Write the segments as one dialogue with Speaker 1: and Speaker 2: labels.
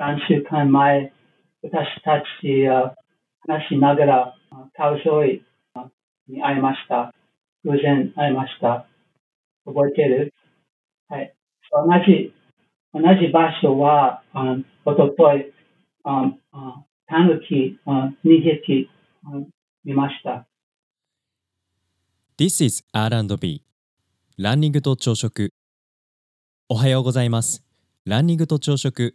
Speaker 1: 3週間前、私たち話しながら、あカウソイに会いました。偶然会いました。覚えてる？はい。同じ、同じ場所は、おととい、ああタヌキあ2匹あ見ました。
Speaker 2: This is R&B ランニングと朝食おはようございますランニングと朝食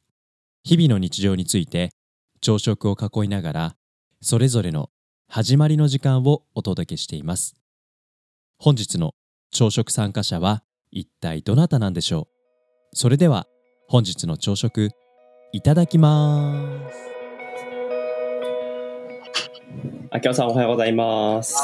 Speaker 2: 日々の日常について朝食を囲いながらそれぞれの始まりの時間をお届けしています。本日の朝食参加者は一体どなたなんでしょう？それでは本日の朝食いただきます。
Speaker 3: あきおさんおはようございます。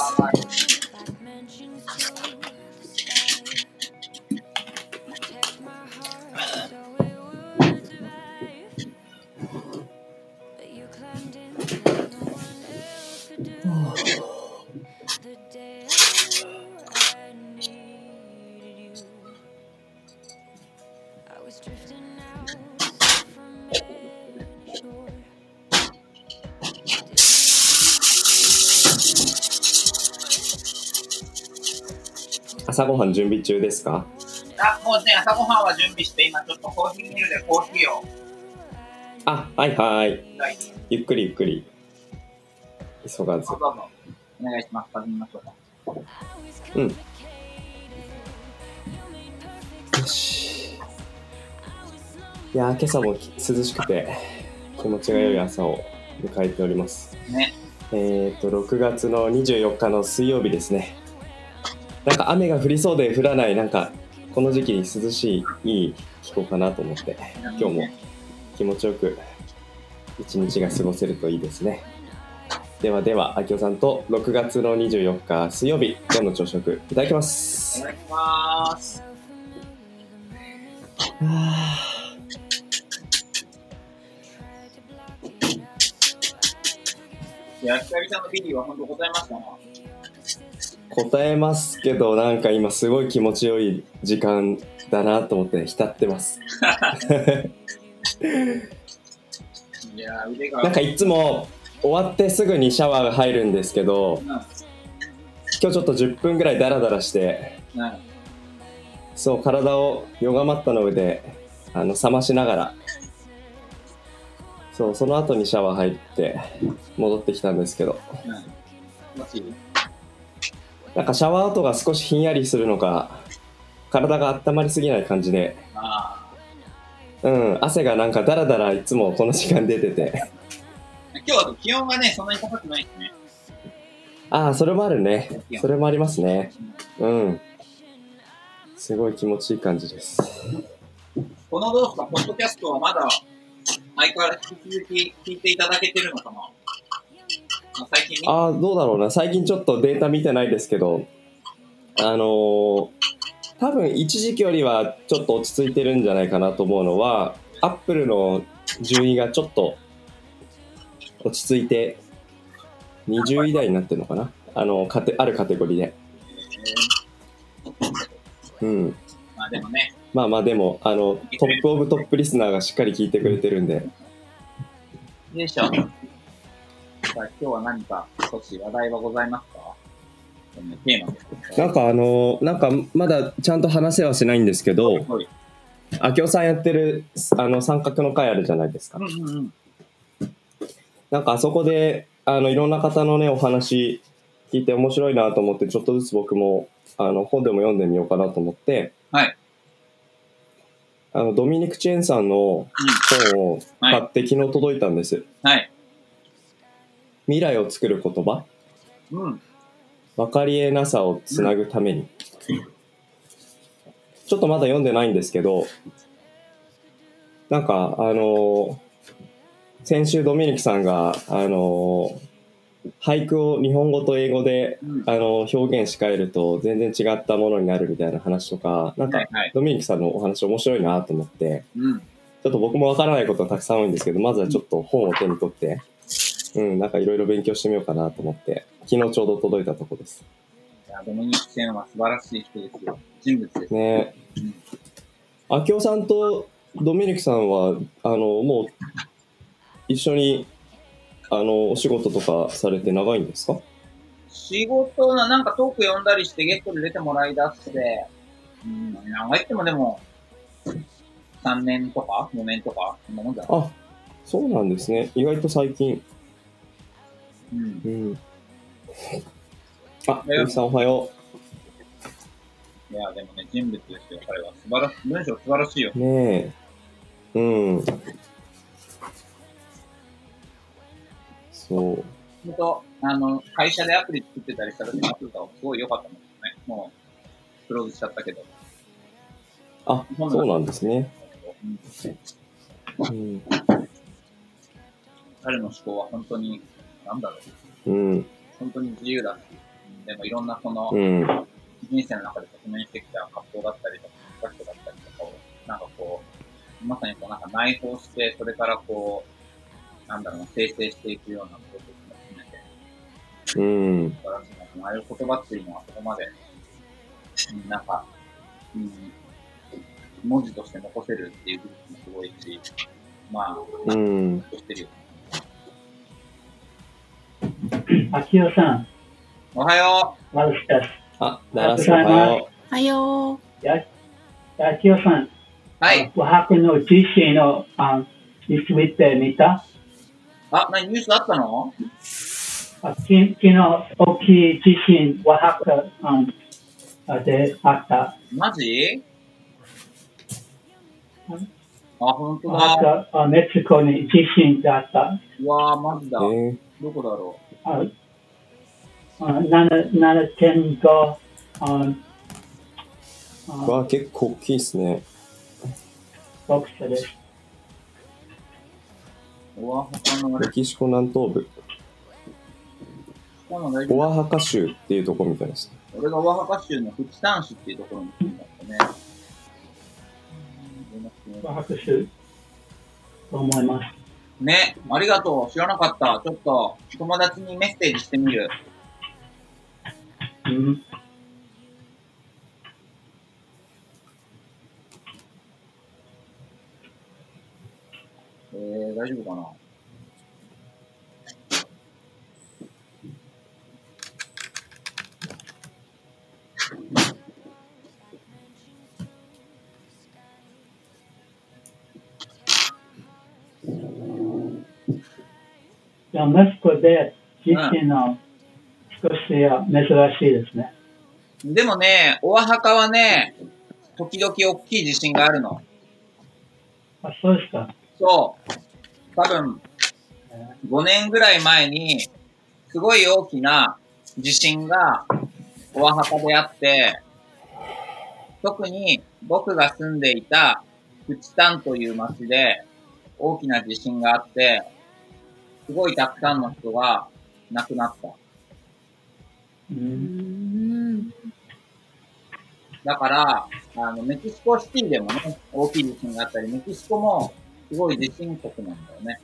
Speaker 3: 朝ごはん準備中ですか？
Speaker 4: あ、もうね、朝ごはんは準備して、今ちょっとコーヒーミルでコーヒーを。
Speaker 3: あ、はいはい。
Speaker 4: はい、
Speaker 3: ゆっくりゆっくり。急がず
Speaker 4: どう。ぞ。お願いします。始めましょうか。
Speaker 3: うん。よし。いやー、今朝も涼しくて気持ちが良い朝を迎えております。
Speaker 4: ね。
Speaker 3: えっ、と、6月の24日の水曜日ですね。なんか雨が降りそうで降らない、なんかこの時期に涼しい、いい気候かなと思って、今日も気持ちよく一日が過ごせるといいですね。ではでは、あきおさんと6月の24日水曜日、今日の朝食いただきます。
Speaker 4: お願いします。いや、久々のビリーは本当ございましたな。
Speaker 3: 答えますけど、なんか今すごい気持ちよい時間だなと思って浸ってます。
Speaker 4: いや、腕が。
Speaker 3: なんかいつも終わってすぐにシャワーが入るんですけど、
Speaker 4: うん、
Speaker 3: 今日ちょっと10分ぐらいダラダラして、
Speaker 4: うん、
Speaker 3: そう、体をヨガマットの上であの冷ましながら、そう、その後にシャワー入って戻ってきたんですけど、
Speaker 4: うん。
Speaker 3: なんかシャワー後が少しひんやりするのか、体が温まりすぎない感じで、
Speaker 4: あ
Speaker 3: うん、汗がなんかダラダラいつもこの時間出てて、
Speaker 4: ー今日は気温がね、そんなに高くないですね。
Speaker 3: ああ、それもあるね。それもありますね。うん。すごい気持ちいい感じです。
Speaker 4: このどうですか、ポッドキャストはまだ相変わらず引き続き聞いていただけてるのかなあ最近見
Speaker 3: ああ、どうだろうな。最近ちょっとデータ見てないですけど、あのー多分一時期よりはちょっと落ち着いてるんじゃないかなと思うのは、アップルの順位がちょっと落ち着いて20位台になってるのかなあの、カテあるカテゴリーで。うん。
Speaker 4: まあでもね、
Speaker 3: まあまあでも、あの、トップオブトップリスナーがしっかり聞いてくれてるんで、
Speaker 4: よいしょ。今日は何か少し話題はございますか？テーマです
Speaker 3: なんかあの、なんかまだちゃんと話せはしないんですけど、
Speaker 4: はい
Speaker 3: 明夫さんやってるあの三角の会あるじゃないですか
Speaker 4: うん。うんうん。
Speaker 3: なんかあそこで、あの、いろんな方のね、お話聞いて面白いなと思って、ちょっとずつ僕も、あの、本でも読んでみようかなと思って、
Speaker 4: はい。
Speaker 3: あの、ドミニク・チェーンさんの本を買って昨日届いたんです。
Speaker 4: はい。
Speaker 3: 未来を作る言葉？
Speaker 4: うん。
Speaker 3: 分かりえなさをつなぐために。ちょっとまだ読んでないんですけど、なんか、あの先週ドミニクさんが、あの俳句を日本語と英語で、
Speaker 4: うん。
Speaker 3: あの表現し変えると全然違ったものになるみたいな話とか、なんか
Speaker 4: はい、はい。
Speaker 3: ドミニクさんのお話面白いなと思って、
Speaker 4: うん。
Speaker 3: ちょっと僕もわからないことがたくさん多いんですけど、まずはちょっと本を手に取って、うん、なんかいろいろ勉強してみようかなと思って、昨日ちょうど届いたとこです。
Speaker 4: いや、ドミニク・チェーンは素晴らしい人ですよ。人物です。
Speaker 3: ねあきおさんとドミニクさんは、あの、もう、一緒に、あの、お仕事とかされて長いんですか？
Speaker 4: 仕事のなんかトーク読んだりしてゲストで出てもらいだして、うん、長いってもでも、3年とか ?4 年とかそんなもんじゃない
Speaker 3: あ、そうなんですね。意外と最近。
Speaker 4: うん。
Speaker 3: うん。あ、ゆきさんおはよ
Speaker 4: いや、でもね、人物ですよ、彼は。素晴らしい。文章素晴らしいよ。
Speaker 3: う。ねえ。うん。そう。
Speaker 4: 本当あの、会社でアプリ作ってたりした時のアプリとかすごい良かったもんね。もう、クローズしちゃったけど。
Speaker 3: あ、そうなんですね。
Speaker 4: うん
Speaker 3: うん。
Speaker 4: 彼の思考は本当に、なんだろう。
Speaker 3: うん。
Speaker 4: 本当に自由だし、でもいろんなその、
Speaker 3: うん。
Speaker 4: 人生の中で直面してきた葛藤だったりとか、難しさだったりとかを、なんかこう、まさにこうなんか内包して、それからこう、なんだろうな、生成していくようなプロセスも含めて、
Speaker 3: うん。
Speaker 4: 素晴らしいなと。ああいう言葉っていうのはそこまで、うんなんか、うん、文字として残せるっていう技術もすごいし、まあ、
Speaker 3: うん。
Speaker 4: としてるよ。
Speaker 1: 秋代さん、
Speaker 4: おはよ
Speaker 1: マルスです。
Speaker 3: あ、奈良さんおはよ
Speaker 5: はよ
Speaker 1: や秋代さん、
Speaker 4: う。はい。
Speaker 1: 和白の地震のあニュース見てみた？
Speaker 4: あ、何ニュースあったの？
Speaker 1: あき昨日大きい地震、和白ああであった。
Speaker 4: マジ？
Speaker 1: うん
Speaker 4: あ、本当
Speaker 1: 和
Speaker 4: だ。
Speaker 1: 白あメキシコに地震があった。
Speaker 4: うわー、マジだ。どこだろ
Speaker 1: ああ7 7.5ああ
Speaker 3: わあ、結構大きいですね。
Speaker 1: ボクサです。
Speaker 4: う。オアハカのあれ
Speaker 3: メ、キシコ南東部、オアハカ州っていうところみたいです。
Speaker 4: 俺がオアハカ州のフチタン市っていうところに住んだんだね。うん
Speaker 1: 和白州と思います。
Speaker 4: ね、ありがとう。知らなかった。ちょっと、友達にメッセージしてみる。
Speaker 1: うん
Speaker 4: えー、大丈夫かな？
Speaker 1: じゃあメキシコで地震の少し珍しいですね。
Speaker 4: でもね、オアハカはね、時々大きい地震があるの。
Speaker 1: あ、そうですか。
Speaker 4: そう。多分、
Speaker 1: え
Speaker 4: 5年ぐらい前に、すごい大きな地震が、オアハカであって、特に僕が住んでいたフチタンという町で大きな地震があって、すごいたくさんの人が亡くなった。
Speaker 1: う。
Speaker 5: ん。
Speaker 4: だから、あの、メキシコシティでもね、大きい地震があったり、メキシコもすごい地震国なんだよね。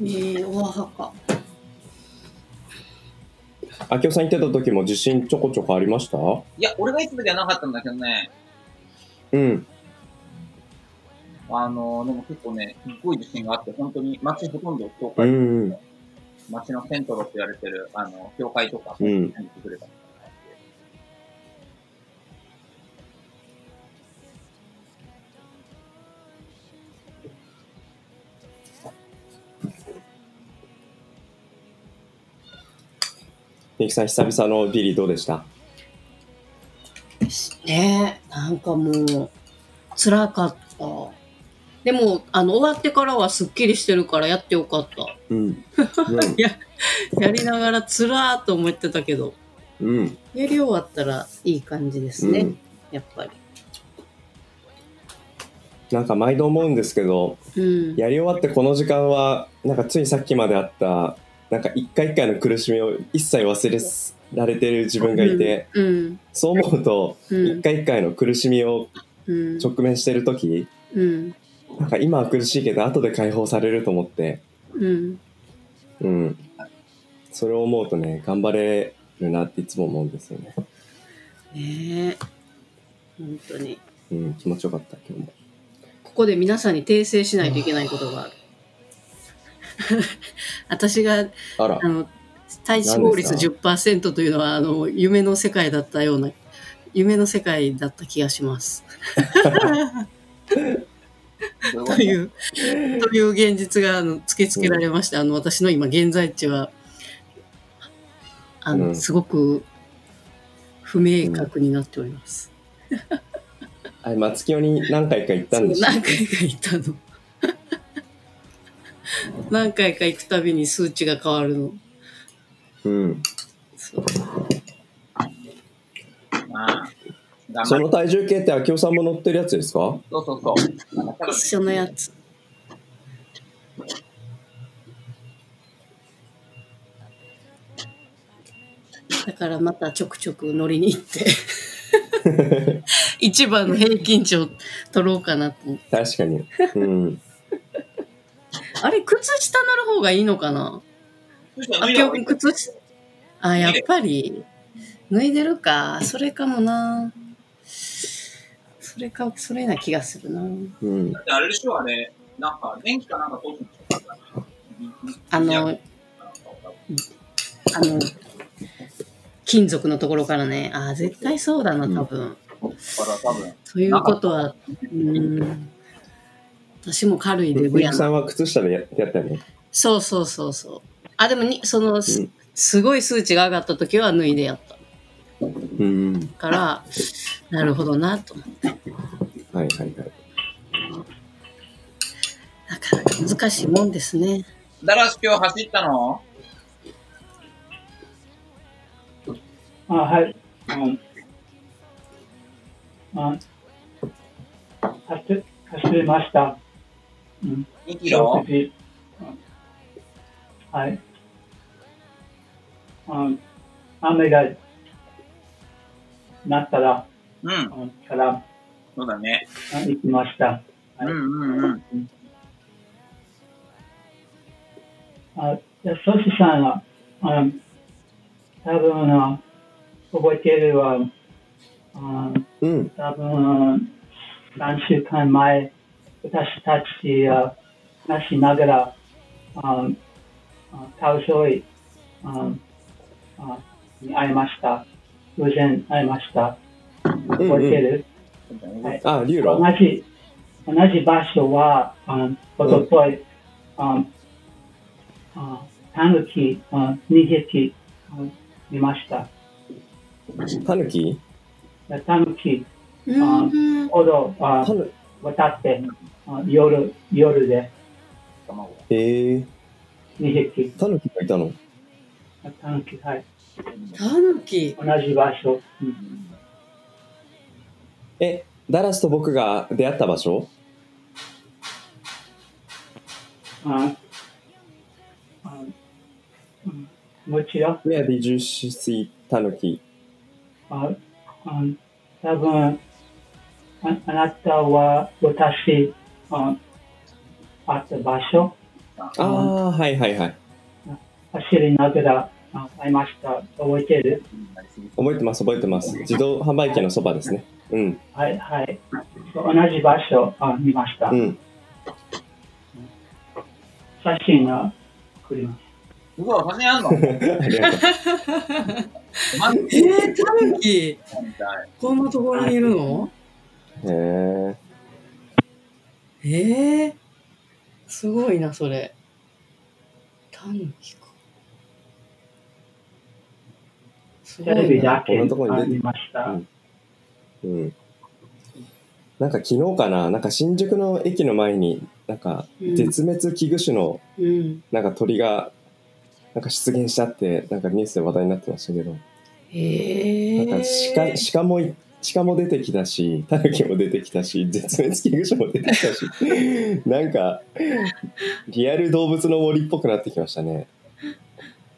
Speaker 5: えー、オアハカ。
Speaker 3: あきおさん行ってた時も地震ちょこちょこありました？
Speaker 4: いや、俺がいつ時はなかったんだけどね、
Speaker 3: うん。
Speaker 4: あの、でも結構ね、すっごい地震があって、本当に街ほとんど倒
Speaker 3: う
Speaker 4: 壊
Speaker 3: ん。
Speaker 4: 街のセントロって言われてる、あの、教会とか、
Speaker 3: うん
Speaker 4: 見てくれたみた
Speaker 3: ゆきさん、久々のビリどうでした？
Speaker 5: ねえ、なんかもう、辛かった。でも、あの、終わってからはすっきりしてるからやってよかった。
Speaker 3: うん。
Speaker 5: やりながらつらーと思ってたけど、
Speaker 3: うん。
Speaker 5: やり終わったらいい感じですね。
Speaker 3: うん
Speaker 5: やっぱり。
Speaker 3: なんか毎度思うんですけど、
Speaker 5: うん。
Speaker 3: やり終わってこの時間は、なんかついさっきまであった、なんか一回一回の苦しみを一切忘れられてる自分がいて、
Speaker 5: うん。
Speaker 3: そう思うと、
Speaker 5: うん
Speaker 3: 一回一回の苦しみを
Speaker 5: うん。
Speaker 3: 直面してる時
Speaker 5: うん。
Speaker 3: なんか今は苦しいけど後で解放されると思って
Speaker 5: うん。
Speaker 3: うんそれを思うとね頑張れるなっていつも思うんですよね
Speaker 5: ねえ。本当に。
Speaker 3: うん気持ちよかった今日も
Speaker 5: ここで皆さんに訂正しないといけないことがある。私が、
Speaker 3: あら
Speaker 5: あの、体脂肪率
Speaker 3: 何です
Speaker 5: 10%というのは、あの、夢の世界だったような、夢の世界だった気がします。
Speaker 4: じ。
Speaker 5: という、という現実があの突きつけられました。あの、私の今現在地は、あの、
Speaker 3: うん
Speaker 5: すごく不明確になっております。
Speaker 3: あれ松清に何回か行ったんでしょ
Speaker 5: 何回か行ったの。何回か行くたびに数値が変わるの。
Speaker 3: うん
Speaker 5: そう
Speaker 4: まあ、頑
Speaker 3: そ。の体重計って明夫さんも乗ってるやつですか？
Speaker 4: そうそうそう。
Speaker 5: 一緒のやつ。だからまたちょくちょく乗りに行って、一番の平均値を取ろうかなと思って。
Speaker 3: 確かにうん
Speaker 5: あれ、靴下乗る方がいいのかな？あ、今日靴下。あ、やっぱり、脱いでるか。それかもな。それか、それな気がするな。
Speaker 3: うん
Speaker 4: だってあれでしょ、あれ、なんか、電気かなんか通すんでしょ
Speaker 5: あの、あの、金属のところからね。あ、絶対そうだな、多分。
Speaker 4: だから多分、
Speaker 5: ということは、うん。私も軽いデ
Speaker 3: み
Speaker 5: ブや
Speaker 3: さんは靴下でややったよね
Speaker 5: そうそうそうそう。あ、でもに、その、す
Speaker 3: うん
Speaker 5: すごい数値が上がった時は脱いでやった。
Speaker 3: うん
Speaker 5: から、なるほどなと思って。
Speaker 3: はいはいはい
Speaker 5: なかなか難しいもんですね。
Speaker 4: ダラス今日走ったの？
Speaker 1: あはい。うん。あ走走りました。うん。
Speaker 4: ?2 キロ
Speaker 1: ？6時うんはい。うん。雨がなったら、
Speaker 4: うん、
Speaker 1: うんから
Speaker 4: そうだね。
Speaker 1: あ行きました。
Speaker 4: うんうんうん。
Speaker 1: あじゃあ、ソシさんは、あ多分あ覚えてるは、あ
Speaker 3: うん
Speaker 1: 多分3週間前、私たちあ話しながら、ああカウソイああに会いました。偶然会いました。覚えてる、はい
Speaker 3: あリュウロ
Speaker 1: 同じ、同じ場所は、あおととい、ああタヌキあ2匹あ見ました。
Speaker 3: タヌキ？
Speaker 1: でタヌキ
Speaker 5: うん。
Speaker 1: ほどあ
Speaker 3: タヌ
Speaker 1: 渡ってあ夜夜で。
Speaker 4: 卵。
Speaker 3: へえ。
Speaker 1: 2匹。
Speaker 3: タヌキがいたの？
Speaker 1: タヌキ、はい、
Speaker 5: タヌキ？
Speaker 1: 同じ場所。うん。
Speaker 3: えダラスと僕が出会った場所？
Speaker 1: ああうん。もちろん
Speaker 3: Where did you see タヌキ。
Speaker 1: ああ多分ああなたは私あ会った場所
Speaker 3: ああはいはいはい
Speaker 1: 走りながらあ会いました。覚えてる？
Speaker 3: 覚えてます覚えてます自動販売機のそばですねうん
Speaker 1: はいはい。同じ場所あ見ました。
Speaker 3: うん
Speaker 1: 写真が送ります。
Speaker 4: すごい、写真あんの？
Speaker 3: ありがとう。
Speaker 4: マジ
Speaker 5: えー、タヌキ？こんなところにいるの？
Speaker 3: へえ。
Speaker 5: ええすごいな、それ。タヌキか。すご
Speaker 1: テレビ。だけ
Speaker 3: こんなとこに出て
Speaker 1: ありました。
Speaker 3: うんうん。なんか昨日かな、なんか新宿の駅の前に、なんか
Speaker 5: うん
Speaker 3: 絶滅危惧種の
Speaker 5: うん。
Speaker 3: なんか鳥がなんか出現したってなんかニュースで話題になってましたけど、
Speaker 5: ええ
Speaker 3: なんか鹿鹿もい鹿も出てきたし、タヌキも出てきたし、絶滅危惧種も出てきたし、なんかリアル動物の森っぽくなってきましたね。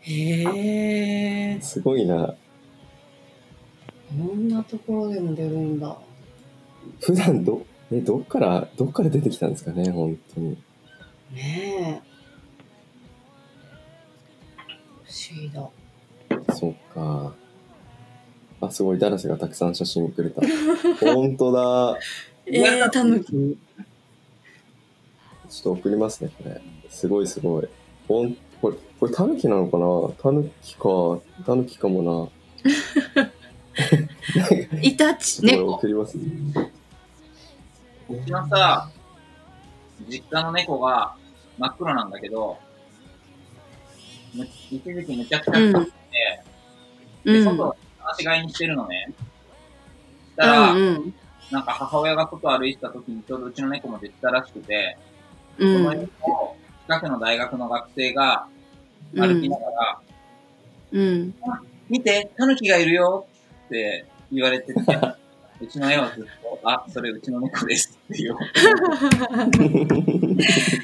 Speaker 5: へえ
Speaker 3: すごいな。
Speaker 5: こんなところでも出るんだ。
Speaker 3: 普段どえどっからどっから出てきたんですかね、本当に。
Speaker 5: ねえ。不思議だ。
Speaker 3: そうか。あ、すごい、ダラスがたくさん写真くれた。本当だ。
Speaker 5: えー、タヌキ。
Speaker 3: ちょっと送りますね、これ。すごいすごい。ほんこれ、これタヌキなのかな？タヌキか。タヌキかもな。
Speaker 5: イタチ、
Speaker 3: これ
Speaker 5: 猫。
Speaker 3: 送ります、ね。
Speaker 4: うちのさ、実家の猫が真っ黒なんだけど、む一時期めちゃくちゃ
Speaker 5: うん
Speaker 4: 臭くて、で、
Speaker 5: うん。
Speaker 4: 外を放し飼いにしてるのね。した
Speaker 5: う
Speaker 4: ら、
Speaker 5: んうん。
Speaker 4: なんか母親が外歩いてた時にちょうどうちの猫も出てたらしくて、
Speaker 5: う
Speaker 4: その
Speaker 5: ん。
Speaker 4: 猫を近くの大学の学生が歩きながら、
Speaker 5: うん。
Speaker 4: 見て、タヌキがいるよって言われてて、うちの絵はずっと、あ、それうちの猫ですっていう。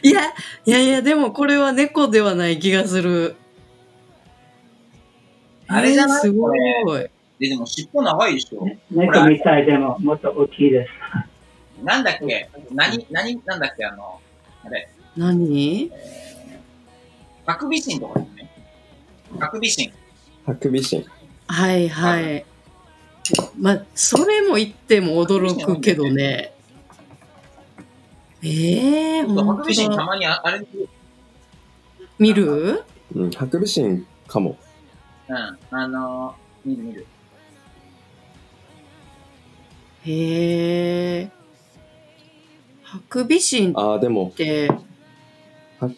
Speaker 5: いや、いやいや、でもこれは猫ではない気がする。
Speaker 4: あれじゃない？
Speaker 5: えーすご
Speaker 4: こ
Speaker 5: い。
Speaker 4: で、でも尻尾長いでしょ
Speaker 1: ね猫みたいでももっと大きいです。
Speaker 4: なんだっけ？何、何、なんだっけ？あの、あれ、
Speaker 5: 何？
Speaker 4: ハクビシンとかですね。ハクビシン。
Speaker 3: ハクビシン。
Speaker 5: はいはい。まあ、それも言っても驚くけどね。ええー、
Speaker 4: ハ
Speaker 5: ほん
Speaker 4: クビシンた。まにああれ、
Speaker 5: 見る？
Speaker 3: うん、ハクビシンかも。
Speaker 4: うん、あのー、見る見る。
Speaker 5: へえ。ハクビシンっ
Speaker 3: ああ、でも、
Speaker 5: て
Speaker 3: は、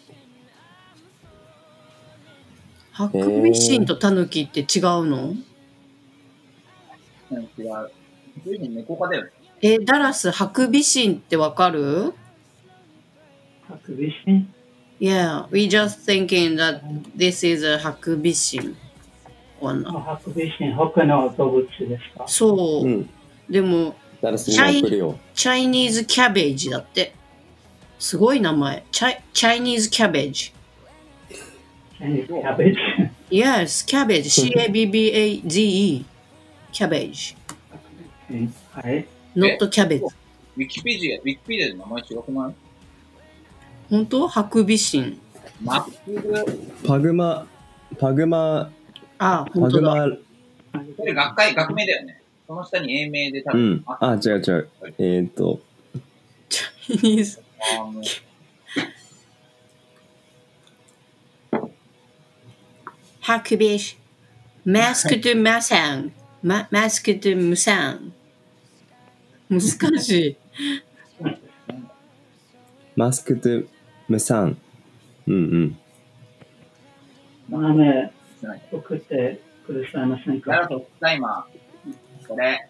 Speaker 5: ハクビシンとタヌキって違うの？
Speaker 4: うん、違う。
Speaker 5: え、ダラス、ハクビシンってわかる？
Speaker 1: ハクビシン
Speaker 5: ？Yeah, we just thinking that this is a ハクビシン。
Speaker 1: ハクビシン、他の動物ですか？
Speaker 5: そうう。
Speaker 3: ん。
Speaker 5: でも、
Speaker 3: ダラスにも送るよ。
Speaker 5: チャイニーズキャベージだって。すごい名前。チャイチャイニーズキャベージ。
Speaker 1: キャベジ。
Speaker 5: Yes, キャベージ？C-A-B-B-A-Z-E。キャベージ。
Speaker 1: はい。
Speaker 5: not キャベツ。
Speaker 4: ウィキペディア、ウィキペディアで名前違くない？
Speaker 5: 本当？ハクビシン。
Speaker 3: パグマ、パグマ、
Speaker 5: あ、
Speaker 3: パ
Speaker 5: 本当だ。
Speaker 3: グマ、
Speaker 4: これ学会、学名だよね。その下に英名で多分、
Speaker 3: うん。あ、違う違う。えーっと、
Speaker 5: チャイニーズ。ハクビシン。マスクドゥマサン。ママスクドゥムサン。難しい。
Speaker 3: マスクトゥムサン。うんうん。
Speaker 1: 豆
Speaker 4: しない
Speaker 1: 送ってくださいませんか？
Speaker 4: なるほど、タイマー。これ、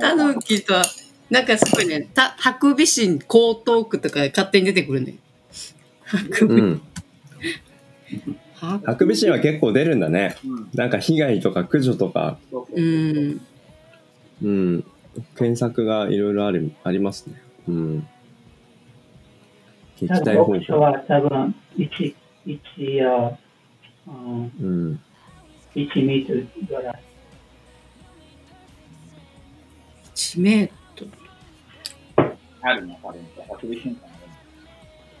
Speaker 5: タヌキとは、なんかすごいね、たハクビシン江東区とか勝手に出てくるね。ハクビ、
Speaker 3: うん。
Speaker 5: ハ
Speaker 3: ハクビシンは結構出るんだね。
Speaker 4: うん、
Speaker 3: なんか被害とか駆除とか、
Speaker 4: そう
Speaker 5: ん。
Speaker 3: うん。検索がいろいろある、ありますね。うん。撃
Speaker 1: 多分
Speaker 3: 退方
Speaker 1: は多分1、1や、うん、
Speaker 3: うん。
Speaker 1: 1メートルぐらい。
Speaker 5: 知名度。
Speaker 4: あるの、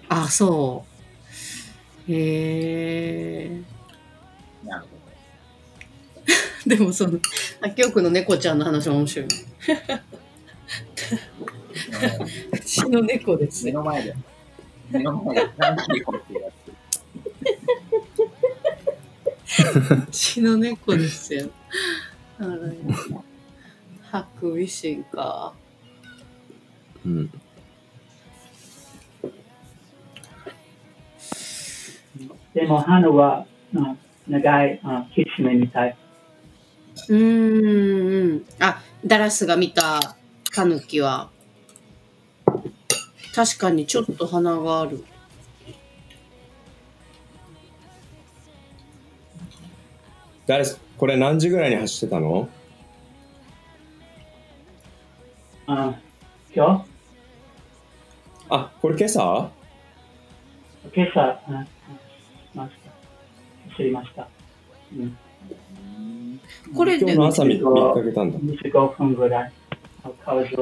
Speaker 4: あ
Speaker 5: そう。へえ。
Speaker 4: なるほ
Speaker 5: でもその、あきおくんの猫ちゃんの話は面白い。うちの猫で
Speaker 4: ど。目
Speaker 5: すね。
Speaker 4: の前で。目の前で楽しいことやって
Speaker 5: 血の猫ですよ。あらハクビシンか。
Speaker 3: うん。
Speaker 1: でも、花は、うん長い、うん、キツネみたい。
Speaker 5: うーん。あ、ダラスが見たタヌキは、確かにちょっと鼻がある。
Speaker 3: 誰これ何時ぐらいに走ってたの？
Speaker 1: うん、今日
Speaker 3: あ、これ今朝？
Speaker 1: 今朝、ました。走りました。うん、
Speaker 5: これで
Speaker 3: 今日の朝見見かけたんだ。
Speaker 1: 25分ぐらい、川沿い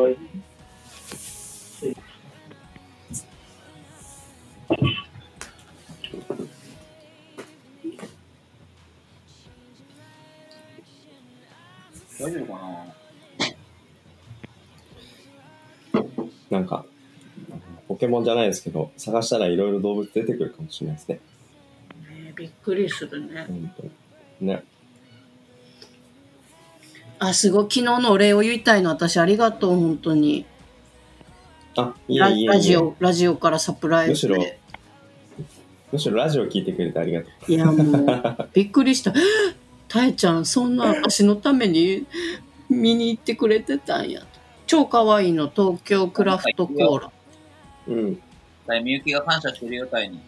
Speaker 4: 大丈夫かな？
Speaker 3: なんか、ポケモンじゃないですけど、探したらいろいろ動物出てくるかもしれないですね。
Speaker 5: ねびっくりするね。
Speaker 3: 本当にね。
Speaker 5: あ、すごい。昨日のお礼を言いたいの。私、ありがとう、本当に。
Speaker 3: あ、い
Speaker 5: ラ
Speaker 3: えいえいえ
Speaker 5: ラジオ、ラジオからサプライ
Speaker 3: むしろ
Speaker 5: ズで。、
Speaker 3: むしろラジオ聞いてくれてありがとう。
Speaker 5: いや、もう、びっくりした。たえちゃん、そんな私のために見に行ってくれてたんや。超可愛いの、東京クラフトコーラ。
Speaker 3: うん。
Speaker 4: だいみゆきが感謝してるよ、たいに。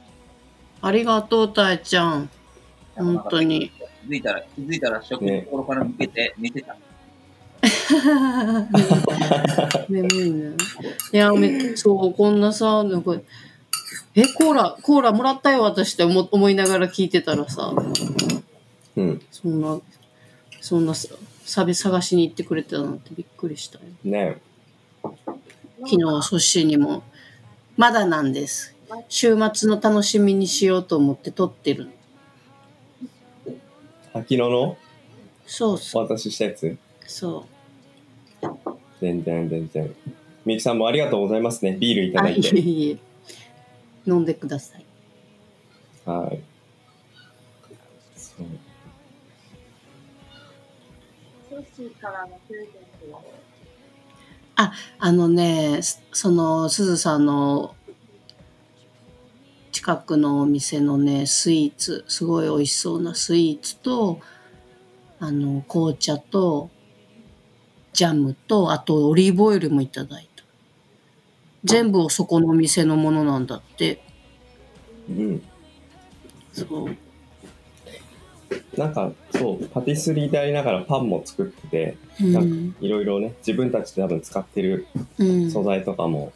Speaker 5: ありがとう、たえちゃん。本当に。
Speaker 4: 気づいたら、気づいたら食のところから抜けて寝てた。
Speaker 5: 眠いね。いや、めそう、こんなさ、なんか、え、コーラ、コーラもらったよ、私って思思いながら聞いてたらさ、
Speaker 3: うん。
Speaker 5: そんな、そんなさ、サビ探しに行ってくれてたなんてびっくりしたよ。
Speaker 3: ね
Speaker 5: 昨日、ソッシーにも、まだなんです。週末の楽しみにしようと思って撮ってるの。
Speaker 3: 昨日の？お
Speaker 5: そうそう、
Speaker 3: 渡ししたやつ？
Speaker 5: そう。
Speaker 3: 全然全然。みゆきさんもありがとうございますね。ビールいた
Speaker 5: あ、いえ
Speaker 3: だいて。
Speaker 5: いえ。飲んでください。
Speaker 3: はい。
Speaker 5: あのね、すその、すずさんの近くのお店のね、スイーツ、すごい美味しそうなスイーツと、あの、紅茶と、ジャムと、あとオリーブオイルもいただいた。全部そこのお店のものなんだって。
Speaker 3: うん。
Speaker 5: そう。
Speaker 3: なんか、そう、パティスリーでありながらパンも作ってて。いろいろね、自分たちで多分使ってる
Speaker 5: うん。
Speaker 3: 素材とかも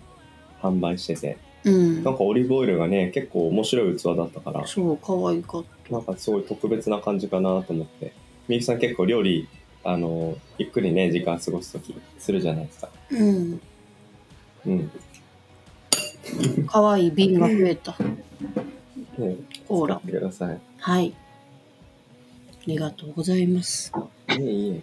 Speaker 3: 販売してて、
Speaker 5: うん
Speaker 3: なんかオリーブオイルがね、結構面白い器だったから、
Speaker 5: そう、可愛かった。
Speaker 3: なんかすごい特別な感じかなと思って。みゆきさん結構料理、あの、ゆっくりね、時間過ごすときするじゃないですか。
Speaker 5: うん。
Speaker 3: うん。
Speaker 5: 可愛い瓶が増えた。
Speaker 3: ね、
Speaker 5: コーラ
Speaker 3: ください。
Speaker 5: はい。ありがとうございます。
Speaker 3: いえいえ。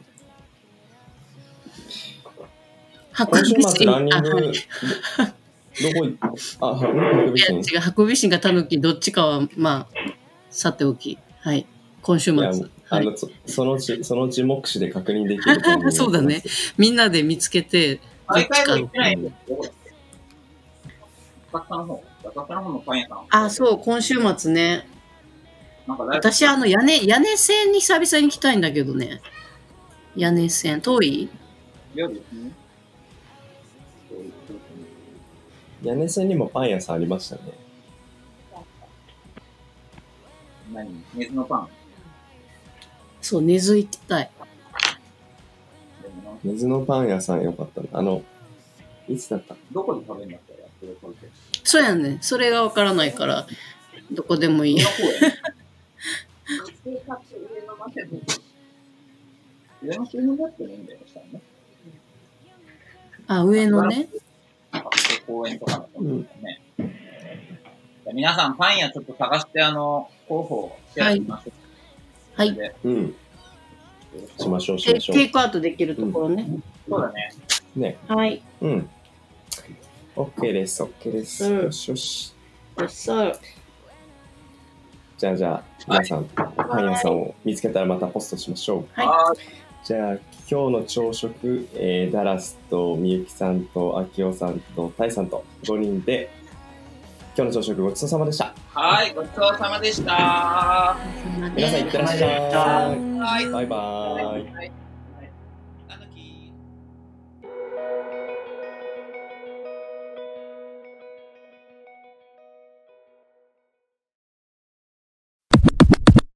Speaker 5: ハ
Speaker 3: 今週末ランどこ行あ、はハクビ
Speaker 5: いや
Speaker 3: シン
Speaker 5: 違う、ハクビシンかタヌキどっちかは、まあ、さておき。はい。今週末。はい
Speaker 3: あの、そそのうち、そのうち目視で確認できる
Speaker 5: そうだね。みんなで見つけて、どっちか。あ、そう、今週末ね。
Speaker 4: なんか大
Speaker 5: 私、あの、屋根、屋根線に久々に行きたいんだけどね。屋根線。遠い？
Speaker 4: 夜ですね。
Speaker 3: 屋根線にもパン屋さんありましたね。
Speaker 4: 何？水のパン？
Speaker 5: そう、根津行きたい。
Speaker 4: でもな
Speaker 3: 水のパン屋さんよかったな。あの、いつだった？
Speaker 4: どこで食べるんだったら。
Speaker 5: そうやね。それがわからないから、どこでもいい。
Speaker 4: 上の収入だっていいんだよ、したらね。
Speaker 5: あ、上のね。
Speaker 4: 公園とかのところね。じゃあ皆さん、パン屋ちょっと探して、あの、候補をシェアしましょう。
Speaker 5: はい
Speaker 4: それで
Speaker 3: うん。しましょう、し
Speaker 5: テ
Speaker 3: ましょ
Speaker 5: テイクアウトできるところね。
Speaker 4: そうだね。
Speaker 3: う。ね。
Speaker 5: はい。
Speaker 3: うん。OK です、OK です。
Speaker 5: うん
Speaker 3: よしよし。
Speaker 5: よっしゃ。
Speaker 3: じゃあじゃあ皆さん、パン屋さんを見つけたらまたポストしましょう。
Speaker 5: はい
Speaker 4: はい。
Speaker 3: じゃあ今日の朝食、えーダラスとみゆきさんとあきおさんとたいさんと5人で今日の朝食ごちそうさまでした。
Speaker 4: はい、ごちそうさまでした。
Speaker 3: 皆さんいってらっしゃい。
Speaker 4: はい。
Speaker 3: バイバイ。
Speaker 4: はい